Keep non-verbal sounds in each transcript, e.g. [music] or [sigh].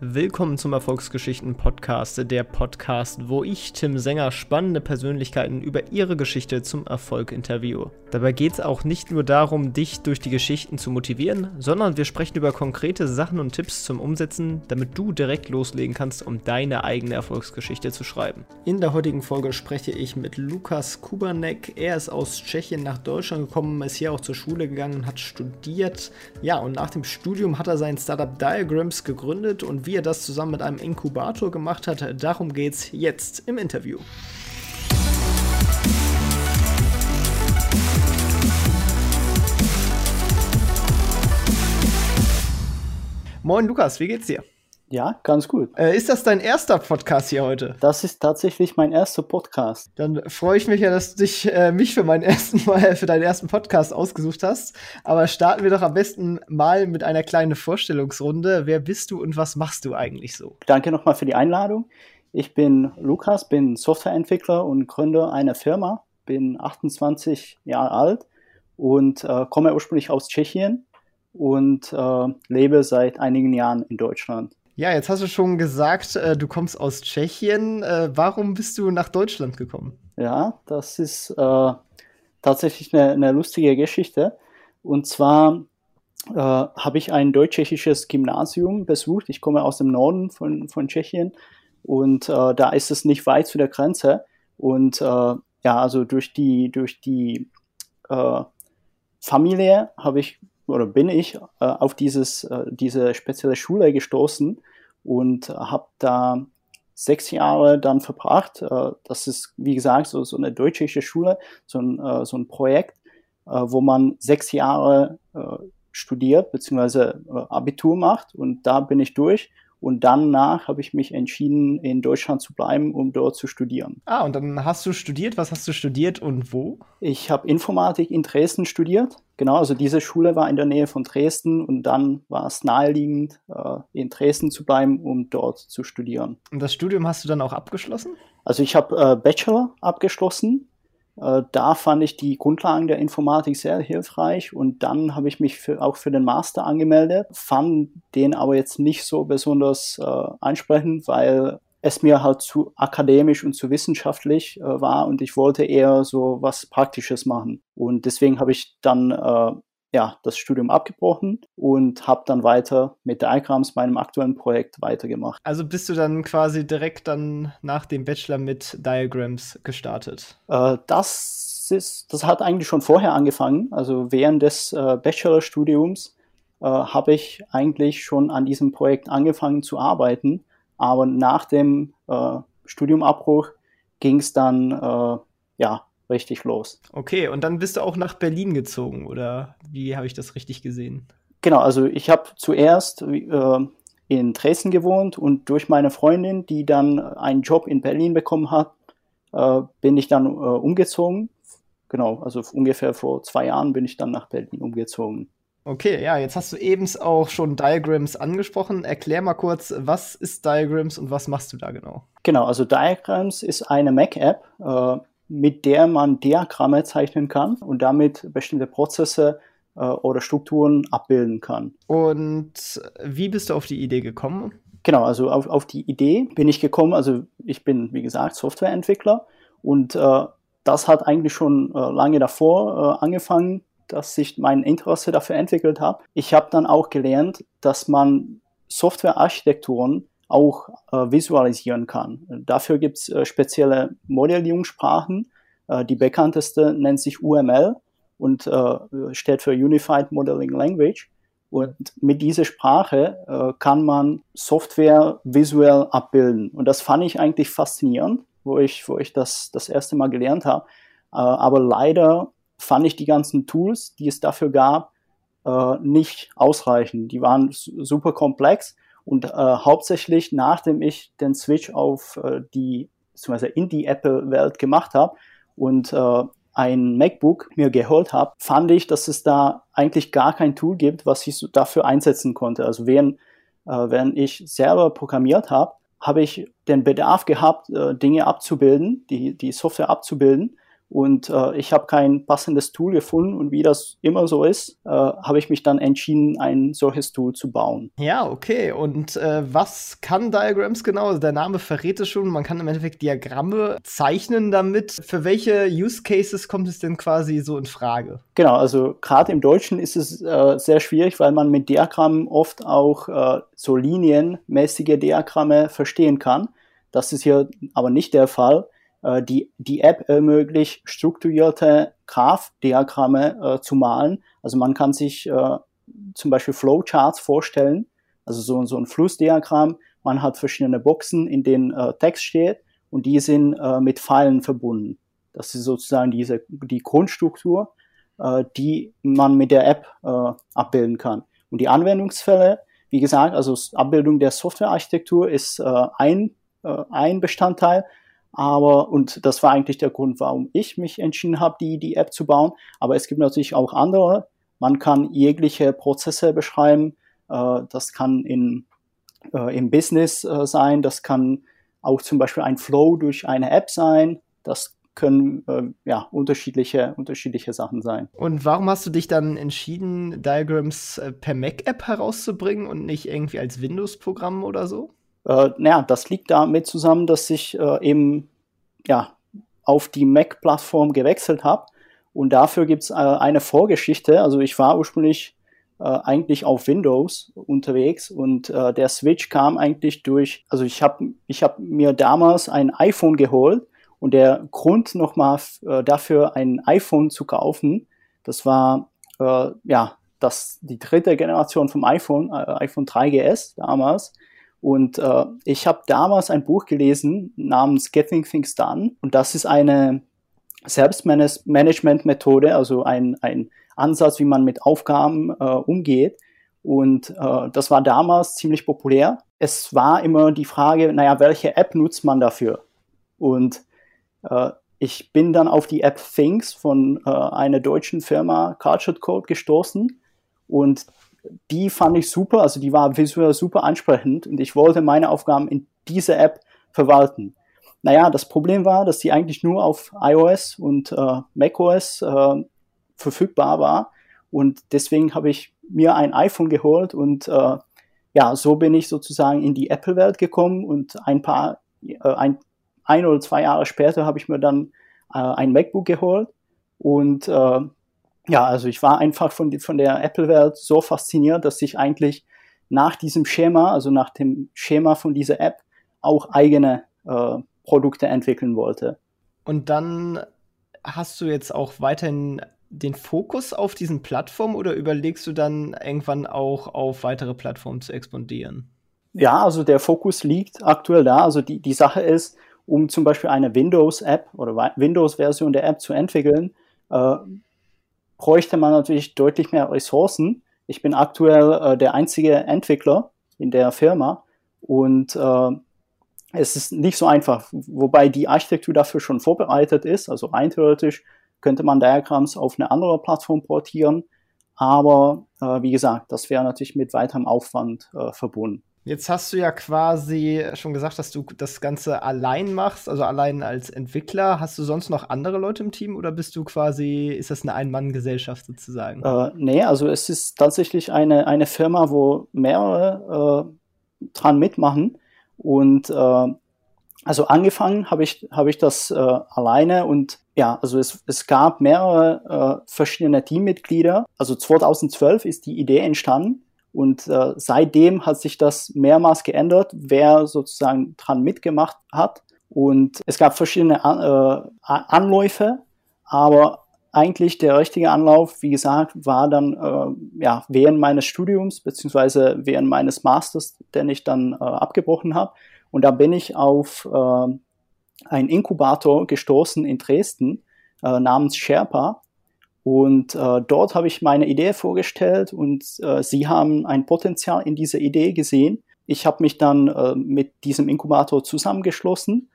Willkommen zum Erfolgsgeschichten Podcast, der Podcast, wo ich, Tim Sänger, spannende Persönlichkeiten über ihre Geschichte zum Erfolg interviewe. Dabei geht es auch nicht nur darum, dich durch die Geschichten zu motivieren, sondern wir sprechen über konkrete Sachen und Tipps zum Umsetzen, damit du direkt loslegen kannst, um deine eigene Erfolgsgeschichte zu schreiben. In der heutigen Folge spreche ich mit Lukas Kubanek. Er ist aus Tschechien nach Deutschland gekommen, ist hier auch zur Schule gegangen, hat studiert. Ja, und nach dem Studium hat er sein Startup Diagrams gegründet und wie er das zusammen mit einem Inkubator gemacht hat, darum geht's jetzt im Interview. Moin Lukas, wie geht's dir? Ja, ganz gut. Äh, ist das dein erster Podcast hier heute? Das ist tatsächlich mein erster Podcast. Dann freue ich mich ja, dass du dich, äh, mich für meinen [laughs] ersten Mal, für deinen ersten Podcast ausgesucht hast. Aber starten wir doch am besten mal mit einer kleinen Vorstellungsrunde. Wer bist du und was machst du eigentlich so? Danke nochmal für die Einladung. Ich bin Lukas, bin Softwareentwickler und Gründer einer Firma, bin 28 Jahre alt und äh, komme ursprünglich aus Tschechien und äh, lebe seit einigen Jahren in Deutschland. Ja, jetzt hast du schon gesagt, äh, du kommst aus Tschechien. Äh, warum bist du nach Deutschland gekommen? Ja, das ist äh, tatsächlich eine, eine, lustige Geschichte. Und zwar äh, habe ich ein deutsch-tschechisches Gymnasium besucht. Ich komme aus dem Norden von, von Tschechien und äh, da ist es nicht weit zu der Grenze. Und äh, ja, also durch die, durch die Familie habe ich oder bin ich äh, auf dieses, äh, diese spezielle Schule gestoßen und habe da sechs Jahre dann verbracht. Äh, das ist, wie gesagt, so, so eine deutsche Schule, so ein, äh, so ein Projekt, äh, wo man sechs Jahre studiert bzw. Abitur macht und da bin ich durch und danach habe ich mich entschieden, in Deutschland zu bleiben, um dort zu studieren. Ah, und dann hast du studiert. Was hast du studiert und wo? Ich habe Informatik in Dresden studiert. Genau, also diese Schule war in der Nähe von Dresden und dann war es naheliegend, äh, in Dresden zu bleiben, um dort zu studieren. Und das Studium hast du dann auch abgeschlossen? Also ich habe äh, Bachelor abgeschlossen da fand ich die Grundlagen der Informatik sehr hilfreich und dann habe ich mich für, auch für den Master angemeldet, fand den aber jetzt nicht so besonders äh, ansprechend, weil es mir halt zu akademisch und zu wissenschaftlich äh, war und ich wollte eher so was Praktisches machen. Und deswegen habe ich dann äh, ja, das Studium abgebrochen und habe dann weiter mit Diagrams, meinem aktuellen Projekt, weitergemacht. Also bist du dann quasi direkt dann nach dem Bachelor mit Diagrams gestartet? Äh, das, ist, das hat eigentlich schon vorher angefangen. Also während des äh, Bachelorstudiums äh, habe ich eigentlich schon an diesem Projekt angefangen zu arbeiten. Aber nach dem äh, Studiumabbruch ging es dann äh, ja, richtig los. Okay, und dann bist du auch nach Berlin gezogen, oder wie habe ich das richtig gesehen? Genau, also ich habe zuerst äh, in Dresden gewohnt und durch meine Freundin, die dann einen Job in Berlin bekommen hat, äh, bin ich dann äh, umgezogen. Genau, also ungefähr vor zwei Jahren bin ich dann nach Berlin umgezogen. Okay, ja, jetzt hast du eben auch schon Diagrams angesprochen. Erklär mal kurz, was ist Diagrams und was machst du da genau? Genau, also Diagrams ist eine Mac-App, äh, mit der man Diagramme zeichnen kann und damit bestimmte Prozesse äh, oder Strukturen abbilden kann. Und wie bist du auf die Idee gekommen? Genau, also auf, auf die Idee bin ich gekommen. Also ich bin, wie gesagt, Softwareentwickler und äh, das hat eigentlich schon äh, lange davor äh, angefangen, dass ich mein Interesse dafür entwickelt habe. Ich habe dann auch gelernt, dass man Softwarearchitekturen auch äh, visualisieren kann. Dafür gibt es äh, spezielle Modellierungssprachen. Äh, die bekannteste nennt sich UML und äh, steht für Unified Modeling Language. Und mit dieser Sprache äh, kann man Software visuell abbilden. Und das fand ich eigentlich faszinierend, wo ich, wo ich das das erste Mal gelernt habe. Äh, aber leider fand ich die ganzen Tools, die es dafür gab, nicht ausreichend. Die waren super komplex und äh, hauptsächlich nachdem ich den Switch auf äh, die, beziehungsweise in die Apple-Welt gemacht habe und äh, ein MacBook mir geholt habe, fand ich, dass es da eigentlich gar kein Tool gibt, was ich so dafür einsetzen konnte. Also während, äh, während ich selber programmiert habe, habe ich den Bedarf gehabt, äh, Dinge abzubilden, die, die Software abzubilden. Und äh, ich habe kein passendes Tool gefunden und wie das immer so ist, äh, habe ich mich dann entschieden, ein solches Tool zu bauen. Ja, okay. Und äh, was kann Diagrams genau? Also der Name verrät es schon. Man kann im Endeffekt Diagramme zeichnen damit. Für welche Use Cases kommt es denn quasi so in Frage? Genau, also gerade im Deutschen ist es äh, sehr schwierig, weil man mit Diagrammen oft auch äh, so linienmäßige Diagramme verstehen kann. Das ist hier aber nicht der Fall. Äh, die, die App ermöglicht, strukturierte Graph-Diagramme äh, zu malen. Also man kann sich äh, zum Beispiel Flowcharts vorstellen, also so, so ein Flussdiagramm. Man hat verschiedene Boxen, in denen äh, Text steht und die sind äh, mit Pfeilen verbunden. Das ist sozusagen diese, die Grundstruktur, äh, die man mit der App äh, abbilden kann. Und die Anwendungsfälle, wie gesagt, also Abbildung der Softwarearchitektur ist äh, ein, äh, ein Bestandteil, aber, und das war eigentlich der Grund, warum ich mich entschieden habe, die, die App zu bauen. Aber es gibt natürlich auch andere. Man kann jegliche Prozesse beschreiben. Äh, das kann in, äh, im Business äh, sein. Das kann auch zum Beispiel ein Flow durch eine App sein. Das können äh, ja unterschiedliche unterschiedliche Sachen sein. Und warum hast du dich dann entschieden, Diagrams äh, per Mac-App herauszubringen und nicht irgendwie als Windows-Programm oder so? Äh, naja, das liegt damit zusammen, dass ich äh, eben ja, auf die Mac-Plattform gewechselt habe. Und dafür gibt es äh, eine Vorgeschichte. Also ich war ursprünglich äh, eigentlich auf Windows unterwegs und äh, der Switch kam eigentlich durch, also ich habe ich hab mir damals ein iPhone geholt und der Grund nochmal dafür ein iPhone zu kaufen, das war ja das die dritte Generation vom iPhone, äh, iPhone 3GS damals. Und äh, ich habe damals ein Buch gelesen namens Getting Things Done. Und das ist eine Selbstmanagement-Methode, also ein, ein Ansatz, wie man mit Aufgaben äh, umgeht. Und äh, das war damals ziemlich populär. Es war immer die Frage, naja, welche App nutzt man dafür? Und äh, ich bin dann auf die App Things von äh, einer deutschen Firma Cultured Code gestoßen. Und die fand ich super, also die war visuell super ansprechend und ich wollte meine Aufgaben in dieser App verwalten. Naja, das Problem war, dass die eigentlich nur auf iOS und äh, macOS äh, verfügbar war und deswegen habe ich mir ein iPhone geholt und äh, ja, so bin ich sozusagen in die Apple-Welt gekommen und ein paar, äh, ein, ein oder zwei Jahre später habe ich mir dann äh, ein MacBook geholt und äh, ja, also ich war einfach von, von der Apple-Welt so fasziniert, dass ich eigentlich nach diesem Schema, also nach dem Schema von dieser App, auch eigene äh, Produkte entwickeln wollte. Und dann hast du jetzt auch weiterhin den Fokus auf diesen Plattformen oder überlegst du dann irgendwann auch auf weitere Plattformen zu expandieren? Ja, also der Fokus liegt aktuell da. Also die, die Sache ist, um zum Beispiel eine Windows-App oder Windows-Version der App zu entwickeln, äh, bräuchte man natürlich deutlich mehr Ressourcen. Ich bin aktuell äh, der einzige Entwickler in der Firma und äh, es ist nicht so einfach, wobei die Architektur dafür schon vorbereitet ist. Also rein theoretisch könnte man Diagrams auf eine andere Plattform portieren, aber äh, wie gesagt, das wäre natürlich mit weiterem Aufwand äh, verbunden. Jetzt hast du ja quasi schon gesagt, dass du das Ganze allein machst, also allein als Entwickler. Hast du sonst noch andere Leute im Team oder bist du quasi, ist das eine Ein-Mann-Gesellschaft sozusagen? Äh, nee, also es ist tatsächlich eine, eine Firma, wo mehrere äh, dran mitmachen. Und äh, also angefangen habe ich, hab ich das äh, alleine und ja, also es, es gab mehrere äh, verschiedene Teammitglieder. Also 2012 ist die Idee entstanden und äh, seitdem hat sich das mehrmals geändert, wer sozusagen dran mitgemacht hat. Und es gab verschiedene An äh, Anläufe, aber eigentlich der richtige Anlauf, wie gesagt, war dann äh, ja, während meines Studiums beziehungsweise während meines Masters, den ich dann äh, abgebrochen habe. Und da bin ich auf äh, einen Inkubator gestoßen in Dresden äh, namens Sherpa. Und äh, dort habe ich meine Idee vorgestellt und äh, sie haben ein Potenzial in dieser Idee gesehen. Ich habe mich dann äh, mit diesem Inkubator zusammengeschlossen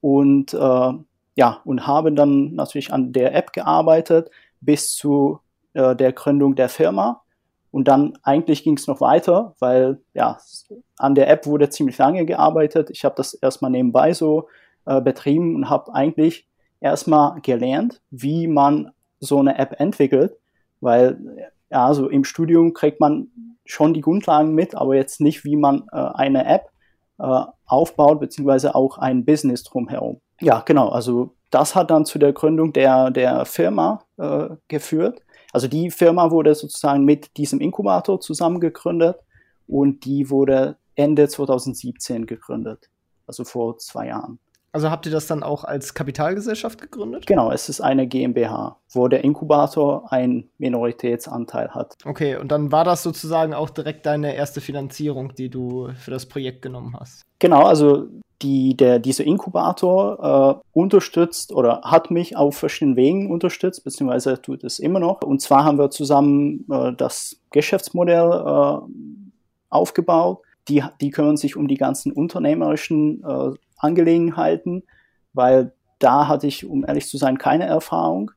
und äh, ja und habe dann natürlich an der App gearbeitet bis zu äh, der Gründung der Firma. Und dann eigentlich ging es noch weiter, weil ja an der App wurde ziemlich lange gearbeitet. Ich habe das erstmal nebenbei so äh, betrieben und habe eigentlich erstmal gelernt, wie man so eine App entwickelt, weil ja, also im Studium kriegt man schon die Grundlagen mit, aber jetzt nicht, wie man äh, eine App äh, aufbaut, beziehungsweise auch ein Business drumherum. Ja, genau, also das hat dann zu der Gründung der, der Firma äh, geführt. Also die Firma wurde sozusagen mit diesem Inkubator zusammengegründet und die wurde Ende 2017 gegründet, also vor zwei Jahren. Also habt ihr das dann auch als Kapitalgesellschaft gegründet? Genau, es ist eine GmbH, wo der Inkubator einen Minoritätsanteil hat. Okay, und dann war das sozusagen auch direkt deine erste Finanzierung, die du für das Projekt genommen hast? Genau, also die, der, dieser Inkubator äh, unterstützt oder hat mich auf verschiedenen Wegen unterstützt, beziehungsweise tut es immer noch. Und zwar haben wir zusammen äh, das Geschäftsmodell äh, aufgebaut. Die, die kümmern sich um die ganzen unternehmerischen äh, Angelegenheiten, weil da hatte ich, um ehrlich zu sein, keine Erfahrung.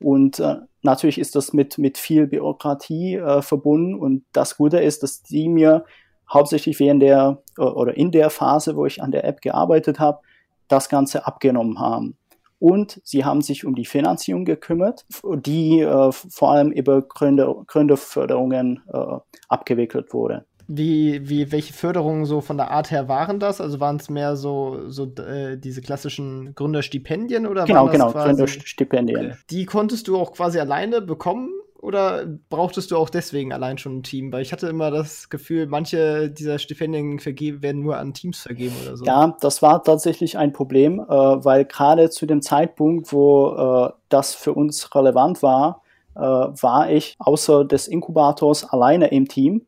Und äh, natürlich ist das mit, mit viel Bürokratie äh, verbunden. Und das Gute ist, dass die mir hauptsächlich während der oder in der Phase, wo ich an der App gearbeitet habe, das Ganze abgenommen haben. Und sie haben sich um die Finanzierung gekümmert, die äh, vor allem über Gründer, Gründerförderungen äh, abgewickelt wurde. Wie, wie, welche Förderungen so von der Art her waren das? Also waren es mehr so, so äh, diese klassischen Gründerstipendien oder Genau, genau, quasi, Gründerstipendien. Die konntest du auch quasi alleine bekommen oder brauchtest du auch deswegen allein schon ein Team? Weil ich hatte immer das Gefühl, manche dieser Stipendien werden nur an Teams vergeben oder so. Ja, das war tatsächlich ein Problem, äh, weil gerade zu dem Zeitpunkt, wo äh, das für uns relevant war, äh, war ich außer des Inkubators alleine im Team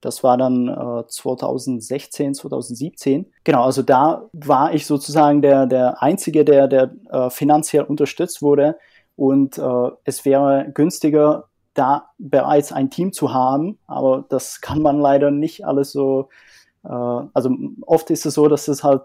das war dann äh, 2016, 2017. Genau, also da war ich sozusagen der, der Einzige, der, der äh, finanziell unterstützt wurde. Und äh, es wäre günstiger, da bereits ein Team zu haben. Aber das [laughs] kann man leider nicht alles so. Äh, also oft ist es so, dass es halt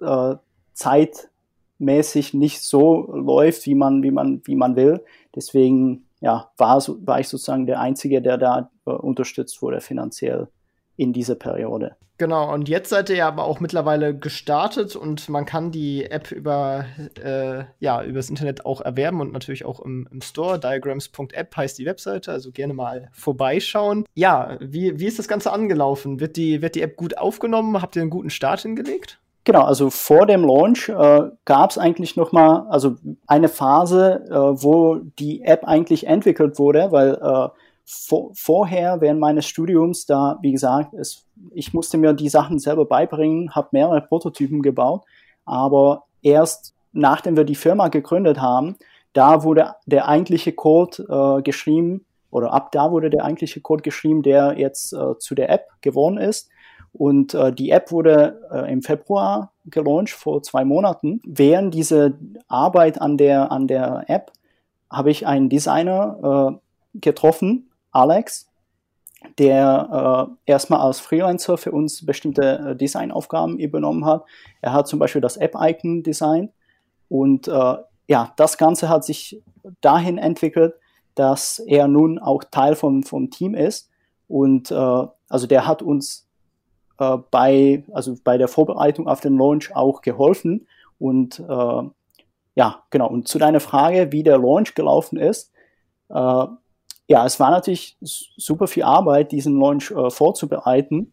äh, zeitmäßig nicht so läuft, wie man, wie man, wie man will. Deswegen ja, war, war ich sozusagen der Einzige, der da äh, unterstützt wurde finanziell in dieser Periode. Genau, und jetzt seid ihr aber auch mittlerweile gestartet und man kann die App über äh, ja, übers Internet auch erwerben und natürlich auch im, im Store. Diagrams.app heißt die Webseite, also gerne mal vorbeischauen. Ja, wie, wie ist das Ganze angelaufen? Wird die, wird die App gut aufgenommen? Habt ihr einen guten Start hingelegt? Genau, also vor dem Launch äh, gab es eigentlich noch mal also eine Phase, äh, wo die App eigentlich entwickelt wurde, weil äh, vor, vorher während meines Studiums da, wie gesagt, es, ich musste mir die Sachen selber beibringen, habe mehrere Prototypen gebaut, aber erst nachdem wir die Firma gegründet haben, da wurde der eigentliche Code äh, geschrieben oder ab da wurde der eigentliche Code geschrieben, der jetzt äh, zu der App geworden ist. Und äh, die App wurde äh, im Februar gelauncht, vor zwei Monaten. Während dieser Arbeit an der, an der App habe ich einen Designer äh, getroffen, Alex, der äh, erstmal als Freelancer für uns bestimmte äh, Designaufgaben übernommen hat. Er hat zum Beispiel das App-Icon designt und äh, ja, das Ganze hat sich dahin entwickelt, dass er nun auch Teil vom, vom Team ist und äh, also der hat uns äh, bei, also bei der Vorbereitung auf den Launch auch geholfen. Und äh, ja, genau. Und zu deiner Frage, wie der Launch gelaufen ist, äh, ja, es war natürlich super viel Arbeit, diesen Launch äh, vorzubereiten.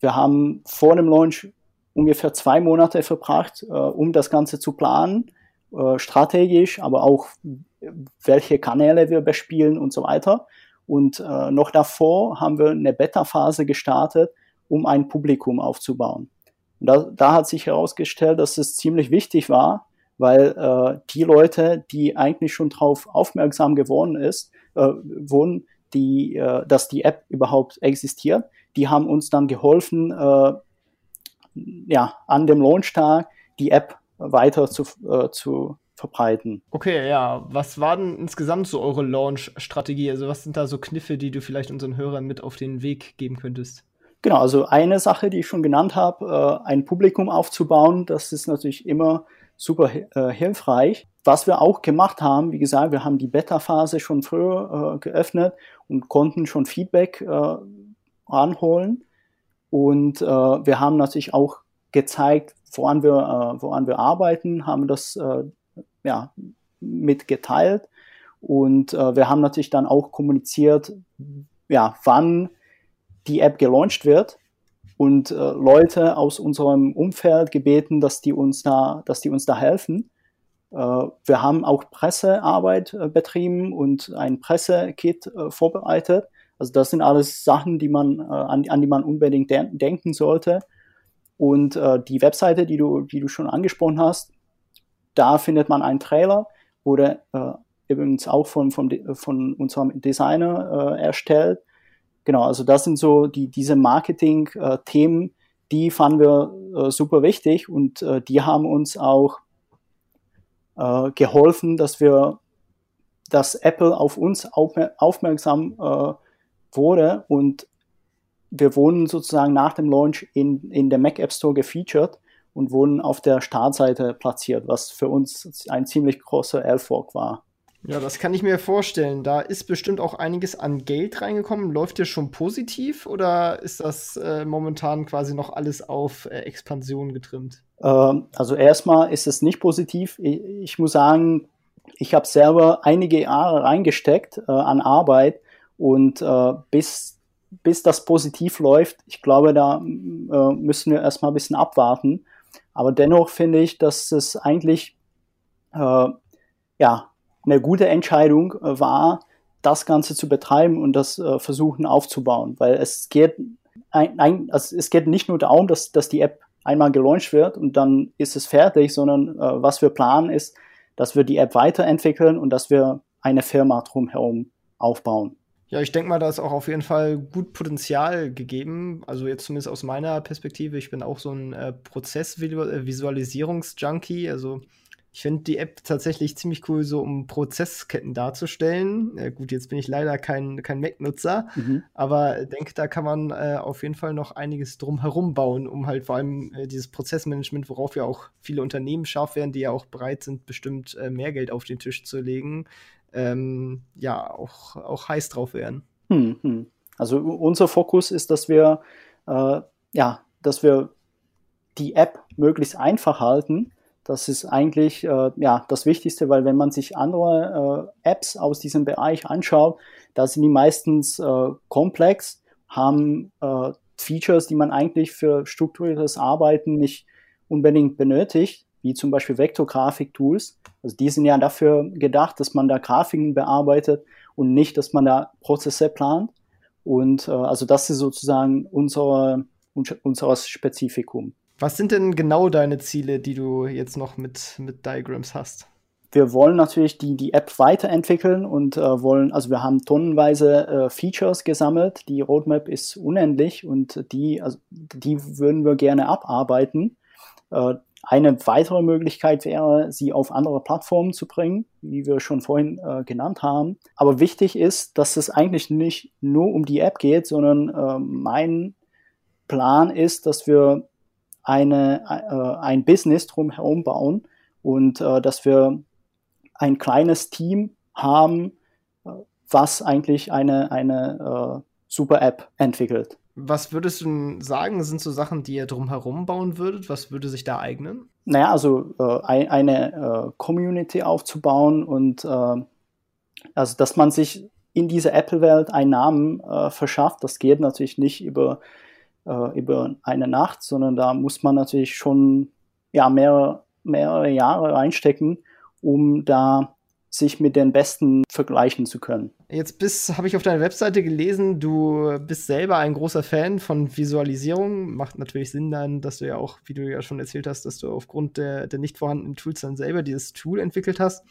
Wir haben vor dem Launch ungefähr zwei Monate verbracht, äh, um das Ganze zu planen, äh, strategisch, aber auch welche Kanäle wir bespielen und so weiter. Und äh, noch davor haben wir eine Beta-Phase gestartet, um ein Publikum aufzubauen. Und da, da hat sich herausgestellt, dass es ziemlich wichtig war, weil äh, die Leute, die eigentlich schon darauf aufmerksam geworden ist, äh, wurden, die, äh, dass die App überhaupt existiert, die haben uns dann geholfen, äh, ja, an dem Launchtag die App weiter zu, äh, zu verbreiten. Okay, ja. Was war denn insgesamt so eure Launch-Strategie? Also was sind da so Kniffe, die du vielleicht unseren Hörern mit auf den Weg geben könntest? Genau, also eine Sache, die ich schon genannt habe, äh, ein Publikum aufzubauen, das ist natürlich immer super äh, hilfreich. Was wir auch gemacht haben, wie gesagt, wir haben die Beta-Phase schon früher äh, geöffnet und konnten schon Feedback ranholen. Und wir haben natürlich auch gezeigt, woran wir, woran wir arbeiten, haben das ja, mitgeteilt. Und wir haben natürlich dann auch kommuniziert, ja, wann die App gelauncht wird und äh, Leute aus unserem Umfeld gebeten, dass die uns da, dass die uns da helfen. Äh, wir haben auch Pressearbeit äh, betrieben und ein Pressekit äh, vorbereitet. Also das sind alles Sachen, die man, äh, an, an die man unbedingt de denken sollte. Und äh, die Webseite, die du, die du schon angesprochen hast, da findet man einen Trailer, wurde übrigens auch von, von, von unserem Designer erstellt. Genau, also das sind so die, diese Marketing-Themen, äh, die fanden wir äh, super wichtig und äh, die haben uns auch geholfen, dass wir, dass Apple auf uns aufmerksam wurde und wir wurden sozusagen nach dem Launch in, in der Mac App Store gefeatured und wurden auf der Startseite platziert, was für uns ein ziemlich großer Erfolg war. Ja, das kann ich mir vorstellen. Da ist bestimmt auch einiges an Geld reingekommen. Läuft dir schon positiv oder ist das äh, momentan quasi noch alles auf äh, Expansion getrimmt? Ähm, also erstmal ist es nicht positiv. Ich, ich muss sagen, ich habe selber einige Jahre reingesteckt äh, an Arbeit und äh, bis, bis das positiv läuft, ich glaube, da äh, müssen wir erstmal ein bisschen abwarten. Aber dennoch finde ich, dass es eigentlich äh, ja, eine gute Entscheidung äh, war, das Ganze zu betreiben und das äh, versuchen aufzubauen, weil es geht, ein, also es geht nicht nur darum, dass, dass die App einmal gelauncht wird und dann ist es fertig, sondern äh, was wir planen ist, dass wir die App weiterentwickeln und dass wir eine Firma drumherum aufbauen. Ja, ich denke mal, da ist auch auf jeden Fall gut Potenzial gegeben. Also jetzt zumindest aus meiner Perspektive. Ich bin auch so ein äh, Prozessvisualisierungsjunkie. Also ich finde die App tatsächlich ziemlich cool, so um Prozessketten darzustellen. Äh, gut, jetzt bin ich leider kein, kein Mac-Nutzer, mhm. aber denke, da kann man äh, auf jeden Fall noch einiges drum herum bauen, um halt vor allem äh, dieses Prozessmanagement, worauf ja auch viele Unternehmen scharf werden, die ja auch bereit sind, bestimmt äh, mehr Geld auf den Tisch zu legen, ähm, ja, auch, auch heiß drauf werden. Mhm. Also unser Fokus ist, dass wir, äh, ja, dass wir die App möglichst einfach halten das ist eigentlich äh, ja, das Wichtigste, weil wenn man sich andere äh, Apps aus diesem Bereich anschaut, da sind die meistens äh, komplex, haben äh, Features, die man eigentlich für strukturiertes Arbeiten nicht unbedingt benötigt, wie zum Beispiel Vektorgrafik-Tools. Also die sind ja dafür gedacht, dass man da Grafiken bearbeitet und nicht, dass man da Prozesse plant. Und äh, also das ist sozusagen unser, unser Spezifikum. Was sind denn genau deine Ziele, die du jetzt noch mit, mit Diagrams hast? Wir wollen natürlich die, die App weiterentwickeln und äh, wollen, also wir haben tonnenweise äh, Features gesammelt. Die Roadmap ist unendlich und die, also die würden wir gerne abarbeiten. Äh, eine weitere Möglichkeit wäre, sie auf andere Plattformen zu bringen, wie wir schon vorhin äh, genannt haben. Aber wichtig ist, dass es eigentlich nicht nur um die App geht, sondern äh, mein Plan ist, dass wir eine, äh, ein Business drumherum bauen und äh, dass wir ein kleines Team haben, äh, was eigentlich eine, eine äh, super App entwickelt. Was würdest du sagen, sind so Sachen, die ihr drumherum bauen würdet? Was würde sich da eignen? Naja, also äh, eine äh, Community aufzubauen und also, dass man sich in dieser Apple-Welt einen Namen äh, verschafft, das geht natürlich nicht über äh, über eine Nacht, sondern da muss man natürlich schon ja, mehrere, mehrere Jahre reinstecken, um da sich mit den Besten vergleichen zu können. Jetzt habe ich auf deiner Webseite gelesen, du bist selber ein großer Fan von Visualisierung. Macht natürlich Sinn dann, dass du ja auch, wie du ja schon erzählt hast, dass du aufgrund der, der nicht vorhandenen Tools dann selber dieses Tool entwickelt hast.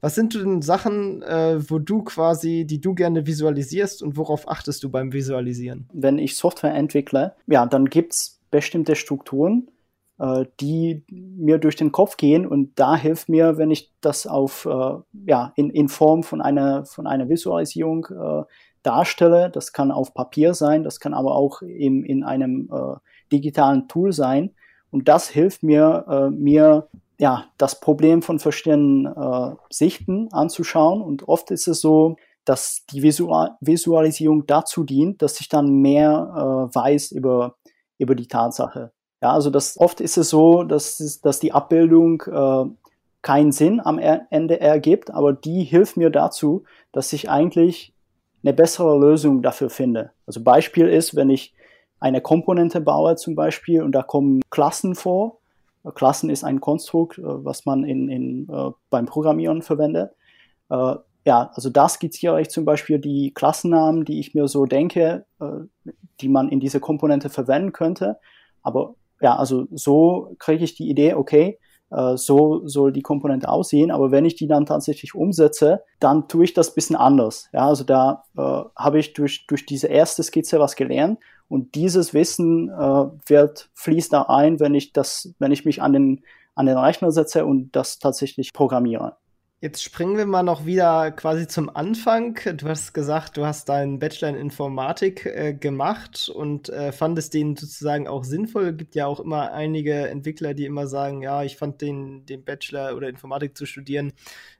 Was sind denn Sachen, äh, wo du quasi, die du gerne visualisierst und worauf achtest du beim Visualisieren? Wenn ich Software entwickle, ja, dann gibt es bestimmte Strukturen, äh, die mir durch den Kopf gehen und da hilft mir, wenn ich das auf, äh, ja, in, in Form von einer, von einer Visualisierung äh, darstelle. Das kann auf Papier sein, das kann aber auch in, in einem äh, digitalen Tool sein. Und das hilft mir, äh, mir ja, das Problem von verschiedenen äh, Sichten anzuschauen. Und oft ist es so, dass die Visual Visualisierung dazu dient, dass ich dann mehr äh, weiß über, über die Tatsache. Ja, also das, oft ist es so, dass, dass die Abbildung äh, keinen Sinn am Ende ergibt, aber die hilft mir dazu, dass ich eigentlich eine bessere Lösung dafür finde. Also Beispiel ist, wenn ich eine Komponente baue zum Beispiel und da kommen Klassen vor. Klassen ist ein Konstrukt, äh, was man in, in, äh, beim Programmieren verwendet. Äh, ja, also da skizziere ich zum Beispiel die Klassennamen, die ich mir so denke, die man in diese Komponente verwenden könnte. Aber ja, also so kriege ich die Idee, okay, so soll die Komponente aussehen. Aber wenn ich die dann tatsächlich umsetze, dann tue ich das bisschen anders. Ja, also da äh, habe ich durch, durch diese erste Skizze was gelernt und dieses Wissen äh, wird fließt da ein, wenn ich das, wenn ich mich an den an den Rechner setze und das tatsächlich programmiere. Jetzt springen wir mal noch wieder quasi zum Anfang. Du hast gesagt, du hast deinen Bachelor in Informatik äh, gemacht und äh, fandest den sozusagen auch sinnvoll. Es gibt ja auch immer einige Entwickler, die immer sagen, ja, ich fand den, den Bachelor oder Informatik zu studieren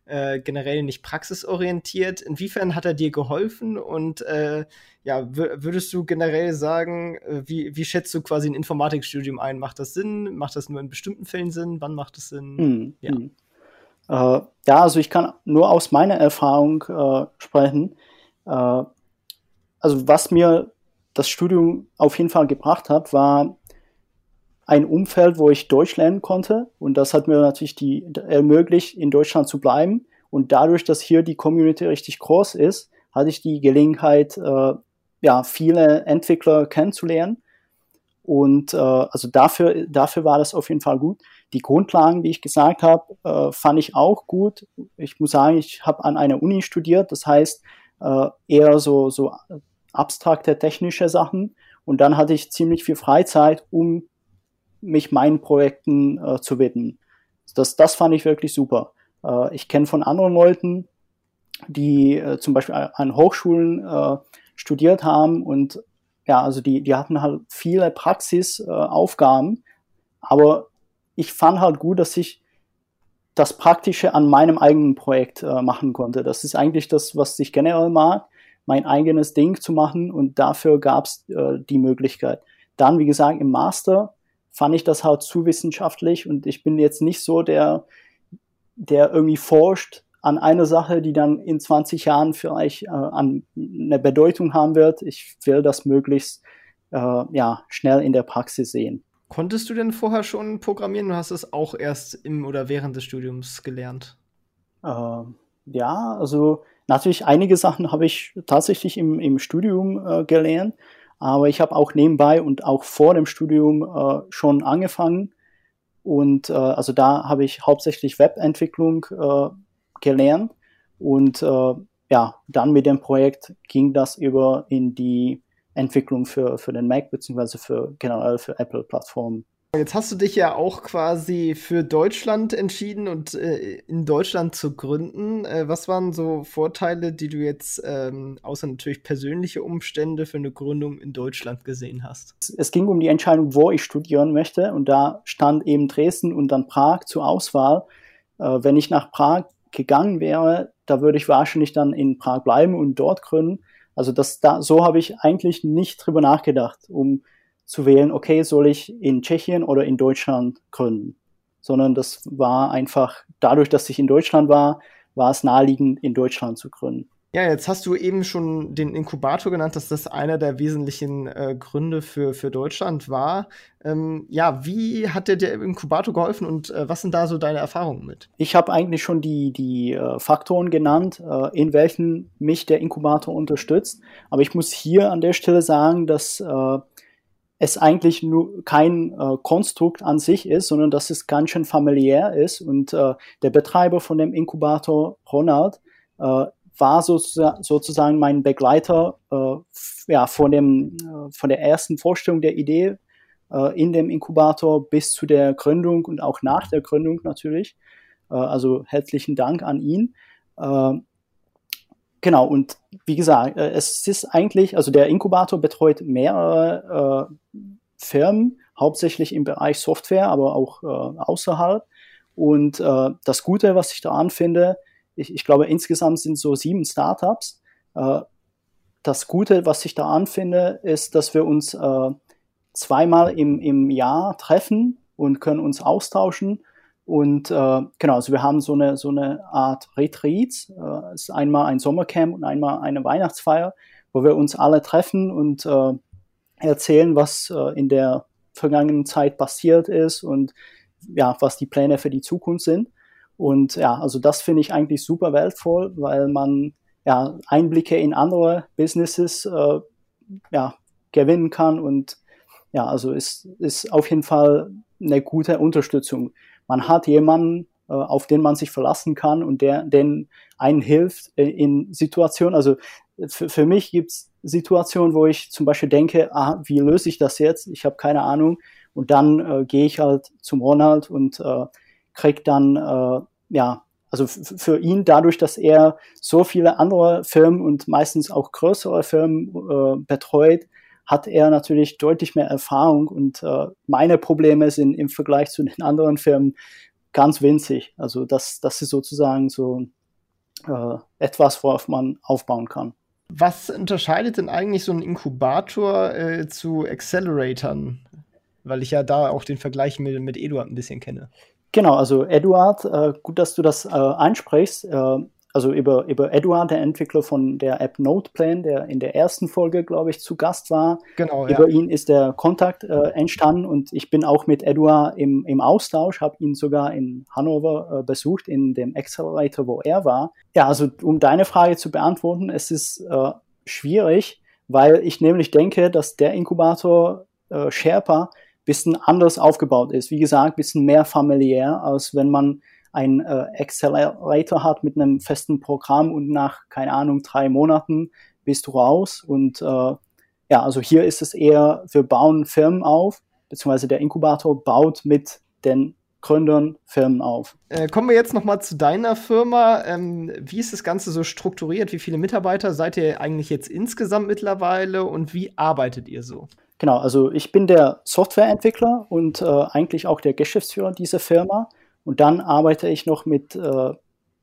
äh, generell nicht praxisorientiert. Inwiefern hat er dir geholfen und äh, ja, würdest du generell sagen, äh, wie, wie schätzt du quasi ein Informatikstudium ein? Macht das Sinn? Macht das nur in bestimmten Fällen Sinn? Wann macht es Sinn? Hm, ja. Äh, ja, also ich kann nur aus meiner Erfahrung äh, sprechen. Äh, also was mir das Studium auf jeden Fall gebracht hat, war ein Umfeld, wo ich Deutsch lernen konnte. Und das hat mir natürlich die, ermöglicht, in Deutschland zu bleiben. Und dadurch, dass hier die Community richtig groß ist, hatte ich die Gelegenheit, äh, ja, viele Entwickler kennenzulernen. Und äh, also dafür, dafür war das auf jeden Fall gut. Die Grundlagen, wie ich gesagt habe, äh, fand ich auch gut. Ich muss sagen, ich habe an einer Uni studiert, das heißt äh, eher so, so abstrakte technische Sachen. Und dann hatte ich ziemlich viel Freizeit, um mich meinen Projekten äh, zu widmen. Das, das fand ich wirklich super. Äh, ich kenne von anderen Leuten, die äh, zum Beispiel an Hochschulen äh, studiert haben und ja, also die, die hatten halt viele Praxisaufgaben, aber ich fand halt gut, dass ich das Praktische an meinem eigenen Projekt äh, machen konnte. Das ist eigentlich das, was ich generell mag, mein eigenes Ding zu machen und dafür gab es äh, die Möglichkeit. Dann, wie gesagt, im Master fand ich das halt zu wissenschaftlich und ich bin jetzt nicht so der, der irgendwie forscht an einer Sache, die dann in 20 Jahren vielleicht äh, an eine Bedeutung haben wird. Ich will das möglichst äh, ja, schnell in der Praxis sehen. Konntest du denn vorher schon programmieren Du hast es auch erst im oder während des Studiums gelernt? Äh, ja, also natürlich einige Sachen habe ich tatsächlich im, im Studium äh, gelernt, aber ich habe auch nebenbei und auch vor dem Studium äh, schon angefangen. Und äh, also da habe ich hauptsächlich Webentwicklung äh, gelernt. Und äh, ja, dann mit dem Projekt ging das über in die Entwicklung für, für den Mac beziehungsweise für generell für Apple-Plattformen. Jetzt hast du dich ja auch quasi für Deutschland entschieden und äh, in Deutschland zu gründen. Äh, was waren so Vorteile, die du jetzt ähm, außer natürlich persönliche Umstände für eine Gründung in Deutschland gesehen hast? Es ging um die Entscheidung, wo ich studieren möchte und da stand eben Dresden und dann Prag zur Auswahl. Äh, wenn ich nach Prag gegangen wäre, da würde ich wahrscheinlich dann in Prag bleiben und dort gründen. Also das da, so habe ich eigentlich nicht drüber nachgedacht, um zu wählen, okay, soll ich in Tschechien oder in Deutschland gründen? Sondern das war einfach, dadurch, dass ich in Deutschland war, war es naheliegend, in Deutschland zu gründen. Ja, jetzt hast du eben schon den Inkubator genannt, dass das einer der wesentlichen äh, Gründe für, für Deutschland war. Ähm, ja, wie hat dir der Inkubator geholfen und äh, was sind da so deine Erfahrungen mit? Ich habe eigentlich schon die, die äh, Faktoren genannt, äh, in welchen mich der Inkubator unterstützt. Aber ich muss hier an der Stelle sagen, dass äh, es eigentlich nur kein äh, Konstrukt an sich ist, sondern dass es ganz schön familiär ist. Und äh, der Betreiber von dem Inkubator, Ronald, äh, war so, sozusagen mein Begleiter äh, ja, von, dem, äh, von der ersten Vorstellung der Idee äh, in dem Inkubator bis zu der Gründung und auch nach der Gründung natürlich. Äh, also herzlichen Dank an ihn. Äh, genau, und wie gesagt, äh, es ist eigentlich, also der Inkubator betreut mehrere Firmen, hauptsächlich im Bereich Software, aber auch außerhalb. Und das Gute, was ich daran finde, ich, ich glaube, insgesamt sind so sieben Startups. Äh, das Gute, was ich da anfinde, ist, dass wir uns äh, zweimal im, im Jahr treffen und können uns austauschen Und äh, genau, also wir haben so eine, so eine Art Retreats. Äh, ist einmal ein Sommercamp und einmal eine Weihnachtsfeier, wo wir uns alle treffen und äh, erzählen, was äh, in der vergangenen Zeit passiert ist und ja, was die Pläne für die Zukunft sind. Und ja, also das finde ich eigentlich super wertvoll, weil man ja Einblicke in andere Businesses äh, ja, gewinnen kann und ja, also ist, ist auf jeden Fall eine gute Unterstützung. Man hat jemanden, äh, auf den man sich verlassen kann und der den einen hilft in Situationen. Also für, für mich gibt's Situationen, wo ich zum Beispiel denke, ah, wie löse ich das jetzt? Ich habe keine Ahnung. Und dann äh, gehe ich halt zum Ronald und äh, krieg dann, äh, ja, also für ihn dadurch, dass er so viele andere Firmen und meistens auch größere Firmen äh, betreut, hat er natürlich deutlich mehr Erfahrung und äh, meine Probleme sind im Vergleich zu den anderen Firmen ganz winzig. Also das, das ist sozusagen so äh, etwas, worauf man aufbauen kann. Was unterscheidet denn eigentlich so ein Inkubator äh, zu Acceleratoren? Weil ich ja da auch den Vergleich mit, mit Eduard ein bisschen kenne. Genau, also Eduard, äh, gut, dass du das äh, ansprichst. Äh, also über, über Eduard, der Entwickler von der App Noteplan, der in der ersten Folge, glaube ich, zu Gast war. Genau. Über ja. ihn ist der Kontakt äh, entstanden und ich bin auch mit Eduard im, im Austausch, habe ihn sogar in Hannover äh, besucht, in dem Accelerator, wo er war. Ja, also um deine Frage zu beantworten, es ist äh, schwierig, weil ich nämlich denke, dass der Inkubator Sherpa bisschen anders aufgebaut ist. Wie gesagt, bisschen mehr familiär, als wenn man ein äh, Accelerator hat mit einem festen Programm und nach, keine Ahnung, drei Monaten bist du raus. Und äh, ja, also hier ist es eher, wir bauen Firmen auf, beziehungsweise der Inkubator baut mit den Gründern Firmen auf. Äh, kommen wir jetzt nochmal zu deiner Firma. Ähm, wie ist das Ganze so strukturiert? Wie viele Mitarbeiter seid ihr eigentlich jetzt insgesamt mittlerweile und wie arbeitet ihr so? Genau, also ich bin der Softwareentwickler und äh, eigentlich auch der Geschäftsführer dieser Firma. Und dann arbeite ich noch mit, äh,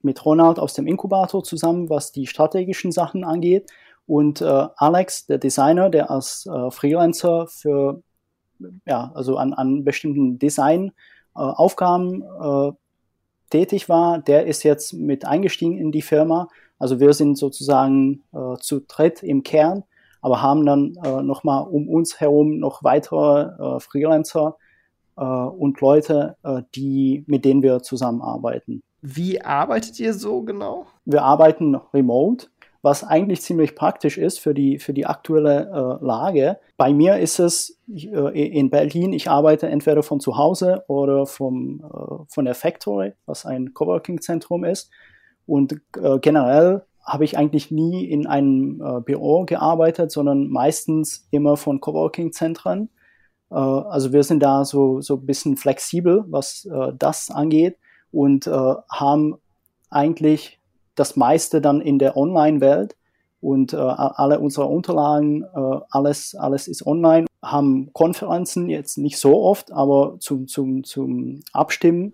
mit Ronald aus dem Inkubator zusammen, was die strategischen Sachen angeht. Und äh, Alex, der Designer, der als äh, Freelancer für, ja, also an, an bestimmten Designaufgaben äh, tätig war, der ist jetzt mit eingestiegen in die Firma. Also wir sind sozusagen äh, zu dritt im Kern, aber haben dann äh, nochmal um uns herum noch weitere äh, Freelancer, äh, und Leute, äh, die, mit denen wir zusammenarbeiten. Wie arbeitet ihr so genau? Wir arbeiten remote, was eigentlich ziemlich praktisch ist für die, für die aktuelle äh, Lage. Bei mir ist es äh, in Berlin, ich arbeite entweder von zu Hause oder vom, von der Factory, was ein Coworking-Zentrum ist. Und generell habe ich eigentlich nie in einem Büro gearbeitet, sondern meistens immer von Coworking-Zentren. Äh, also wir sind da so, so ein bisschen flexibel, was äh, das angeht und äh, haben eigentlich das meiste dann in der Online-Welt und äh, alle unsere Unterlagen, äh, alles, alles ist online, haben Konferenzen jetzt nicht so oft, aber zum, zum, zum Abstimmen.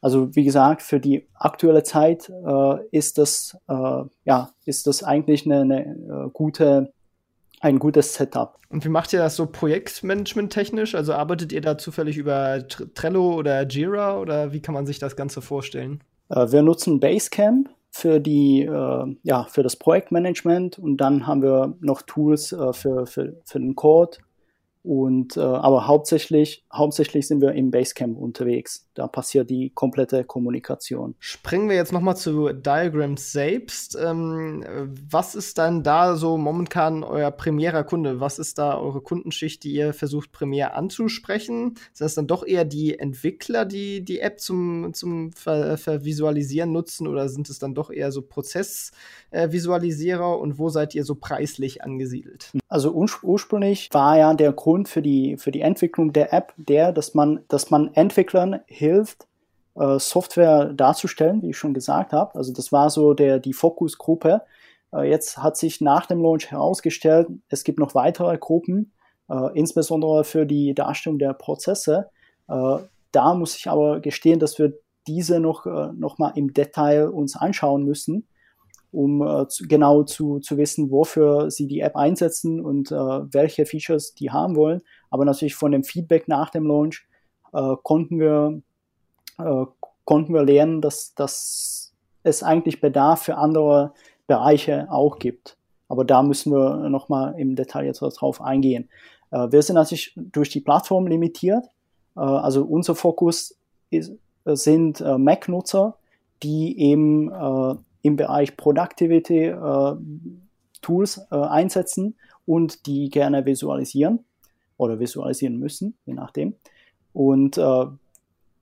Also wie gesagt, für die aktuelle Zeit äh, ist das äh, ja ist das eigentlich eine, eine äh, gute ein gutes Setup. Und wie macht ihr das so Projektmanagement technisch? Also arbeitet ihr da zufällig über Trello oder Jira oder wie kann man sich das Ganze vorstellen? Äh, wir nutzen Basecamp für die äh, ja für das Projektmanagement und dann haben wir noch Tools äh, für, für, für den Code und aber hauptsächlich, hauptsächlich sind wir im Basecamp unterwegs. Da passiert die komplette Kommunikation. Springen wir jetzt nochmal zu Diagrams selbst. Ähm, was ist dann da so momentan euer primärer Kunde? Was ist da eure Kundenschicht, die ihr versucht primär anzusprechen? Sind das dann doch eher die Entwickler, die die App zum, zum Ver Vervisualisieren nutzen oder sind es dann doch eher so Prozessvisualisierer und wo seid ihr so preislich angesiedelt? Also ursprünglich war ja der Grund, Grund für die, für die Entwicklung der App der, dass man, dass man Entwicklern hilft, äh, Software darzustellen, wie ich schon gesagt habe. Also das war so der, die Fokusgruppe. Äh, jetzt hat sich nach dem Launch herausgestellt, es gibt noch weitere Gruppen, äh, insbesondere für die Darstellung der Prozesse. Da muss ich aber gestehen, dass wir diese noch, noch mal im Detail uns anschauen müssen um genau zu, zu wissen, wofür sie die App einsetzen und welche Features die haben wollen. Aber natürlich von dem Feedback nach dem Launch konnten wir äh, konnten wir lernen, dass, dass es eigentlich Bedarf für andere Bereiche auch gibt. Aber da müssen wir nochmal im Detail jetzt drauf eingehen. Äh, wir sind natürlich durch die Plattform limitiert. Äh, also unser Fokus ist, sind äh, Mac-Nutzer, die eben äh, im Bereich Productivity äh, Tools äh, einsetzen und die gerne visualisieren oder visualisieren müssen, je nachdem. Und äh,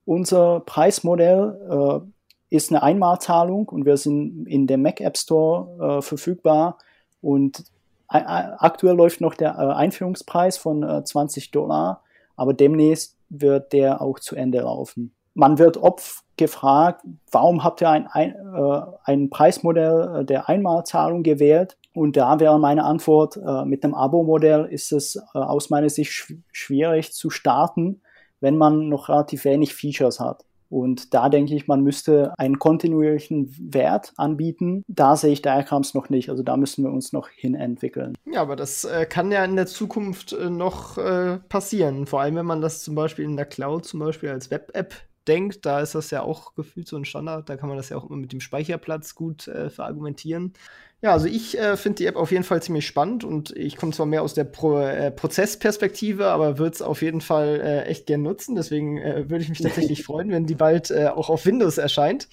unser Preismodell äh, ist eine Einmalzahlung und wir sind in dem Mac App Store äh, verfügbar. Und aktuell läuft noch der äh, Einführungspreis von 20 Dollar, aber demnächst wird der auch zu Ende laufen. Man wird oft gefragt, warum habt ihr ein, ein, äh, ein Preismodell der Einmalzahlung gewählt? Und da wäre meine Antwort, äh, mit einem Abo-Modell ist es äh, aus meiner Sicht sch schwierig zu starten, wenn man noch relativ wenig Features hat. Und da denke ich, man müsste einen kontinuierlichen Wert anbieten. Da sehe ich Diagrams noch nicht. Also da müssen wir uns noch hin entwickeln. Ja, aber das äh, kann ja in der Zukunft äh, noch äh, passieren. Vor allem, wenn man das zum Beispiel in der Cloud zum Beispiel als Web-App denkt, da ist das ja auch gefühlt so ein Standard. Da kann man das ja auch immer mit dem Speicherplatz gut äh, verargumentieren. Ja, also ich äh, finde die App auf jeden Fall ziemlich spannend und ich komme zwar mehr aus der Pro äh, Prozessperspektive, aber würde es auf jeden Fall äh, echt gern nutzen. Deswegen äh, würde ich mich tatsächlich [laughs] freuen, wenn die bald äh, auch auf Windows erscheint.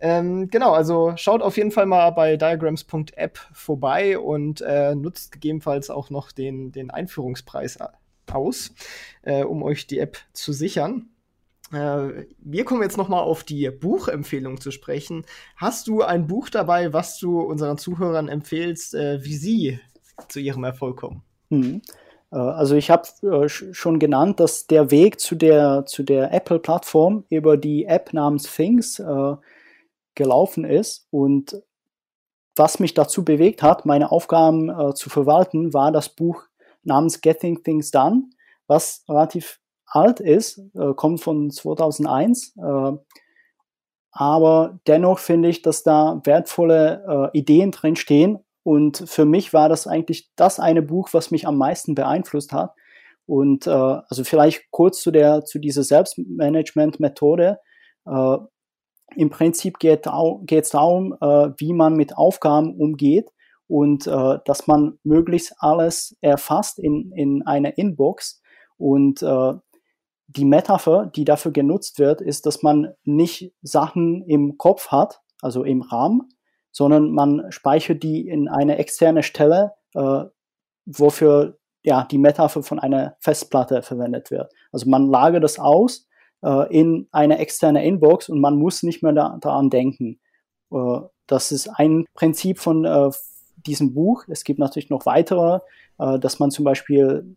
Ähm, genau, also schaut auf jeden Fall mal bei diagrams.app vorbei und äh, nutzt gegebenenfalls auch noch den, den Einführungspreis aus, um euch die App zu sichern. Äh, wir kommen jetzt noch mal auf die Buchempfehlung zu sprechen. Hast du ein Buch dabei, was du unseren Zuhörern empfehlst, äh, wie sie zu ihrem Erfolg kommen? Hm. Also ich habe äh, schon genannt, dass der Weg zu der, zu der Apple-Plattform über die App namens Things äh, gelaufen ist. Und was mich dazu bewegt hat, meine Aufgaben äh, zu verwalten, war das Buch namens Getting Things Done, was relativ alt ist, äh, kommt von 2001. Äh, aber dennoch finde ich, dass da wertvolle äh, Ideen drin stehen. Und für mich war das eigentlich das eine Buch, was mich am meisten beeinflusst hat. Und äh, also vielleicht kurz zu der zu dieser Selbstmanagement-Methode. Äh, Im Prinzip geht es darum, äh, wie man mit Aufgaben umgeht und äh, dass man möglichst alles erfasst in, in einer Inbox und äh, die Metapher, die dafür genutzt wird, ist, dass man nicht Sachen im Kopf hat, also im RAM, sondern man speichert die in eine externe Stelle, äh, wofür ja die Metapher von einer Festplatte verwendet wird. Also man lagert das aus äh, in eine externe Inbox und man muss nicht mehr da, daran denken. Äh, das ist ein Prinzip von äh, diesem Buch. Es gibt natürlich noch weitere, äh, dass man zum Beispiel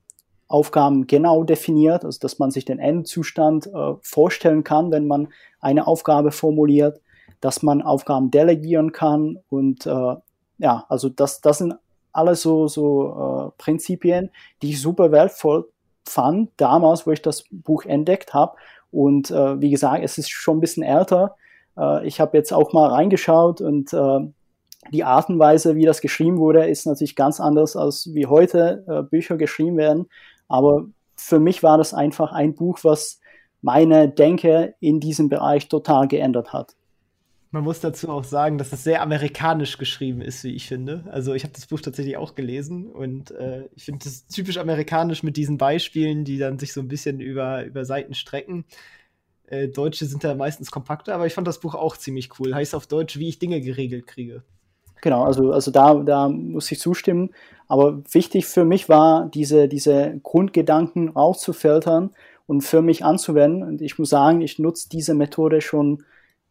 Aufgaben genau definiert, also dass man sich den Endzustand äh, vorstellen kann, wenn man eine Aufgabe formuliert, dass man Aufgaben delegieren kann und äh, ja, also das, das sind alles so, so äh, Prinzipien, die ich super wertvoll fand, damals, wo ich das Buch entdeckt habe. Und äh, wie gesagt, es ist schon ein bisschen älter. Äh, ich habe jetzt auch mal reingeschaut und äh, die Art und Weise, wie das geschrieben wurde, ist natürlich ganz anders, als wie heute äh, Bücher geschrieben werden. Aber für mich war das einfach ein Buch, was meine Denke in diesem Bereich total geändert hat. Man muss dazu auch sagen, dass es sehr amerikanisch geschrieben ist, wie ich finde. Also ich habe das Buch tatsächlich auch gelesen und äh, ich finde es typisch amerikanisch mit diesen Beispielen, die dann sich so ein bisschen über, über Seiten strecken. Äh, Deutsche sind da meistens kompakter, aber ich fand das Buch auch ziemlich cool. Heißt auf Deutsch, wie ich Dinge geregelt kriege. Genau, also, also da, da muss ich zustimmen. Aber wichtig für mich war, diese, diese Grundgedanken rauszufiltern und für mich anzuwenden. Und ich muss sagen, ich nutze diese Methode schon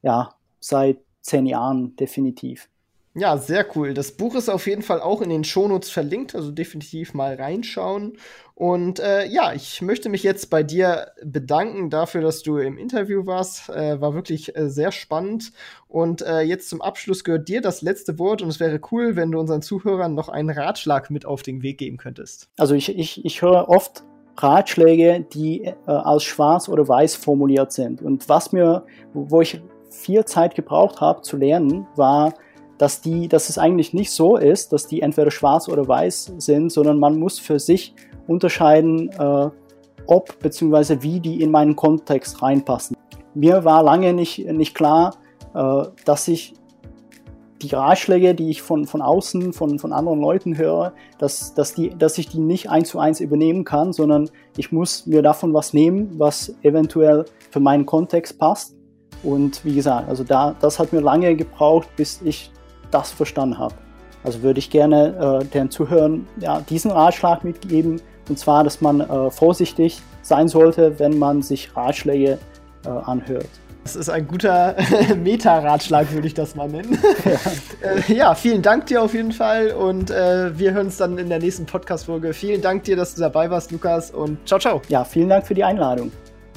ja, seit zehn Jahren definitiv. Ja, sehr cool. Das Buch ist auf jeden Fall auch in den Shownotes verlinkt, also definitiv mal reinschauen. Und äh, ja, ich möchte mich jetzt bei dir bedanken dafür, dass du im Interview warst. Äh, war wirklich äh, sehr spannend. Und äh, jetzt zum Abschluss gehört dir das letzte Wort und es wäre cool, wenn du unseren Zuhörern noch einen Ratschlag mit auf den Weg geben könntest. Also ich, ich, ich höre oft Ratschläge, die äh, als schwarz oder weiß formuliert sind. Und was mir, wo ich viel Zeit gebraucht habe zu lernen, war, dass, die, dass es eigentlich nicht so ist, dass die entweder schwarz oder weiß sind, sondern man muss für sich unterscheiden, äh, ob bzw. wie die in meinen Kontext reinpassen. mir war lange nicht, nicht klar, äh, dass ich die Ratschläge, die ich von, von außen, von, von anderen Leuten höre, dass, dass, die, dass ich die nicht eins zu eins übernehmen kann, sondern ich muss mir davon was nehmen, was eventuell für meinen Kontext passt. Und wie gesagt, also da, das hat mir lange gebraucht, bis ich das verstanden habe. Also würde ich gerne äh, den Zuhörern ja, diesen Ratschlag mitgeben, und zwar, dass man äh, vorsichtig sein sollte, wenn man sich Ratschläge äh, anhört. Das ist ein guter [laughs] Meta-Ratschlag, würde ich das mal nennen. [laughs] Ja. äh, ja. vielen Dank dir auf jeden Fall und äh, wir hören uns dann in der nächsten Podcast-Folge. Vielen Dank dir, dass du dabei warst, Lukas und ciao, ciao. Ja, vielen Dank für die Einladung.